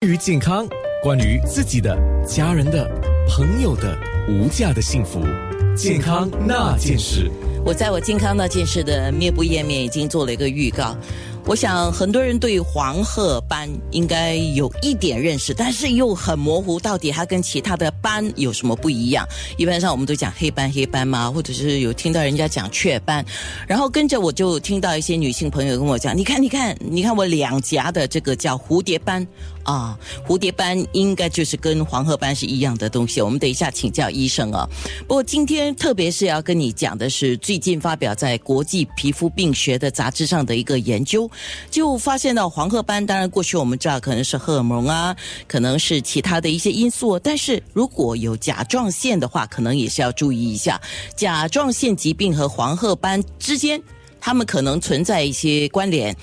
关于健康，关于自己的、家人的、朋友的无价的幸福，健康那件事。我在我健康那件事的面部页面已经做了一个预告。我想很多人对黄褐斑应该有一点认识，但是又很模糊，到底它跟其他的斑有什么不一样？一般上我们都讲黑斑黑斑嘛，或者是有听到人家讲雀斑，然后跟着我就听到一些女性朋友跟我讲，你看，你看，你看我两颊的这个叫蝴蝶斑啊，蝴蝶斑应该就是跟黄褐斑是一样的东西。我们等一下请教医生啊。不过今天特别是要跟你讲的是最近发表在国际皮肤病学的杂志上的一个研究。就发现到黄褐斑，当然过去我们知道可能是荷尔蒙啊，可能是其他的一些因素，但是如果有甲状腺的话，可能也是要注意一下甲状腺疾病和黄褐斑之间，它们可能存在一些关联。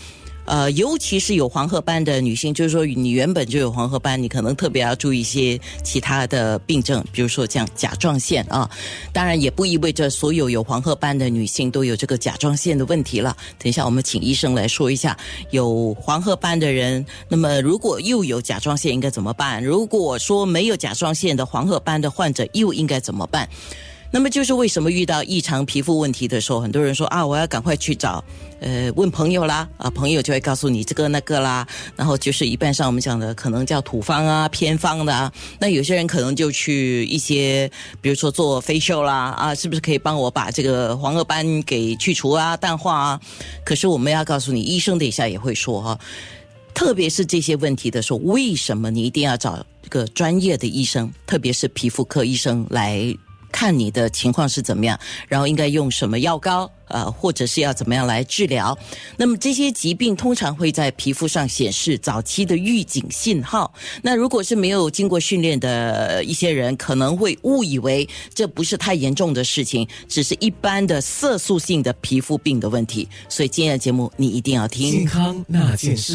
呃，尤其是有黄褐斑的女性，就是说你原本就有黄褐斑，你可能特别要注意一些其他的病症，比如说像甲状腺啊。当然，也不意味着所有有黄褐斑的女性都有这个甲状腺的问题了。等一下，我们请医生来说一下，有黄褐斑的人，那么如果又有甲状腺应该怎么办？如果说没有甲状腺的黄褐斑的患者又应该怎么办？那么就是为什么遇到异常皮肤问题的时候，很多人说啊，我要赶快去找，呃，问朋友啦，啊，朋友就会告诉你这个那个啦，然后就是一般上我们讲的可能叫土方啊、偏方的啊，那有些人可能就去一些，比如说做非瘦啦，啊，是不是可以帮我把这个黄褐斑给去除啊、淡化啊？可是我们要告诉你，医生等一下也会说哈，特别是这些问题的时候，为什么你一定要找这个专业的医生，特别是皮肤科医生来？看你的情况是怎么样，然后应该用什么药膏，呃，或者是要怎么样来治疗。那么这些疾病通常会在皮肤上显示早期的预警信号。那如果是没有经过训练的一些人，可能会误以为这不是太严重的事情，只是一般的色素性的皮肤病的问题。所以今天的节目你一定要听。健康那件事。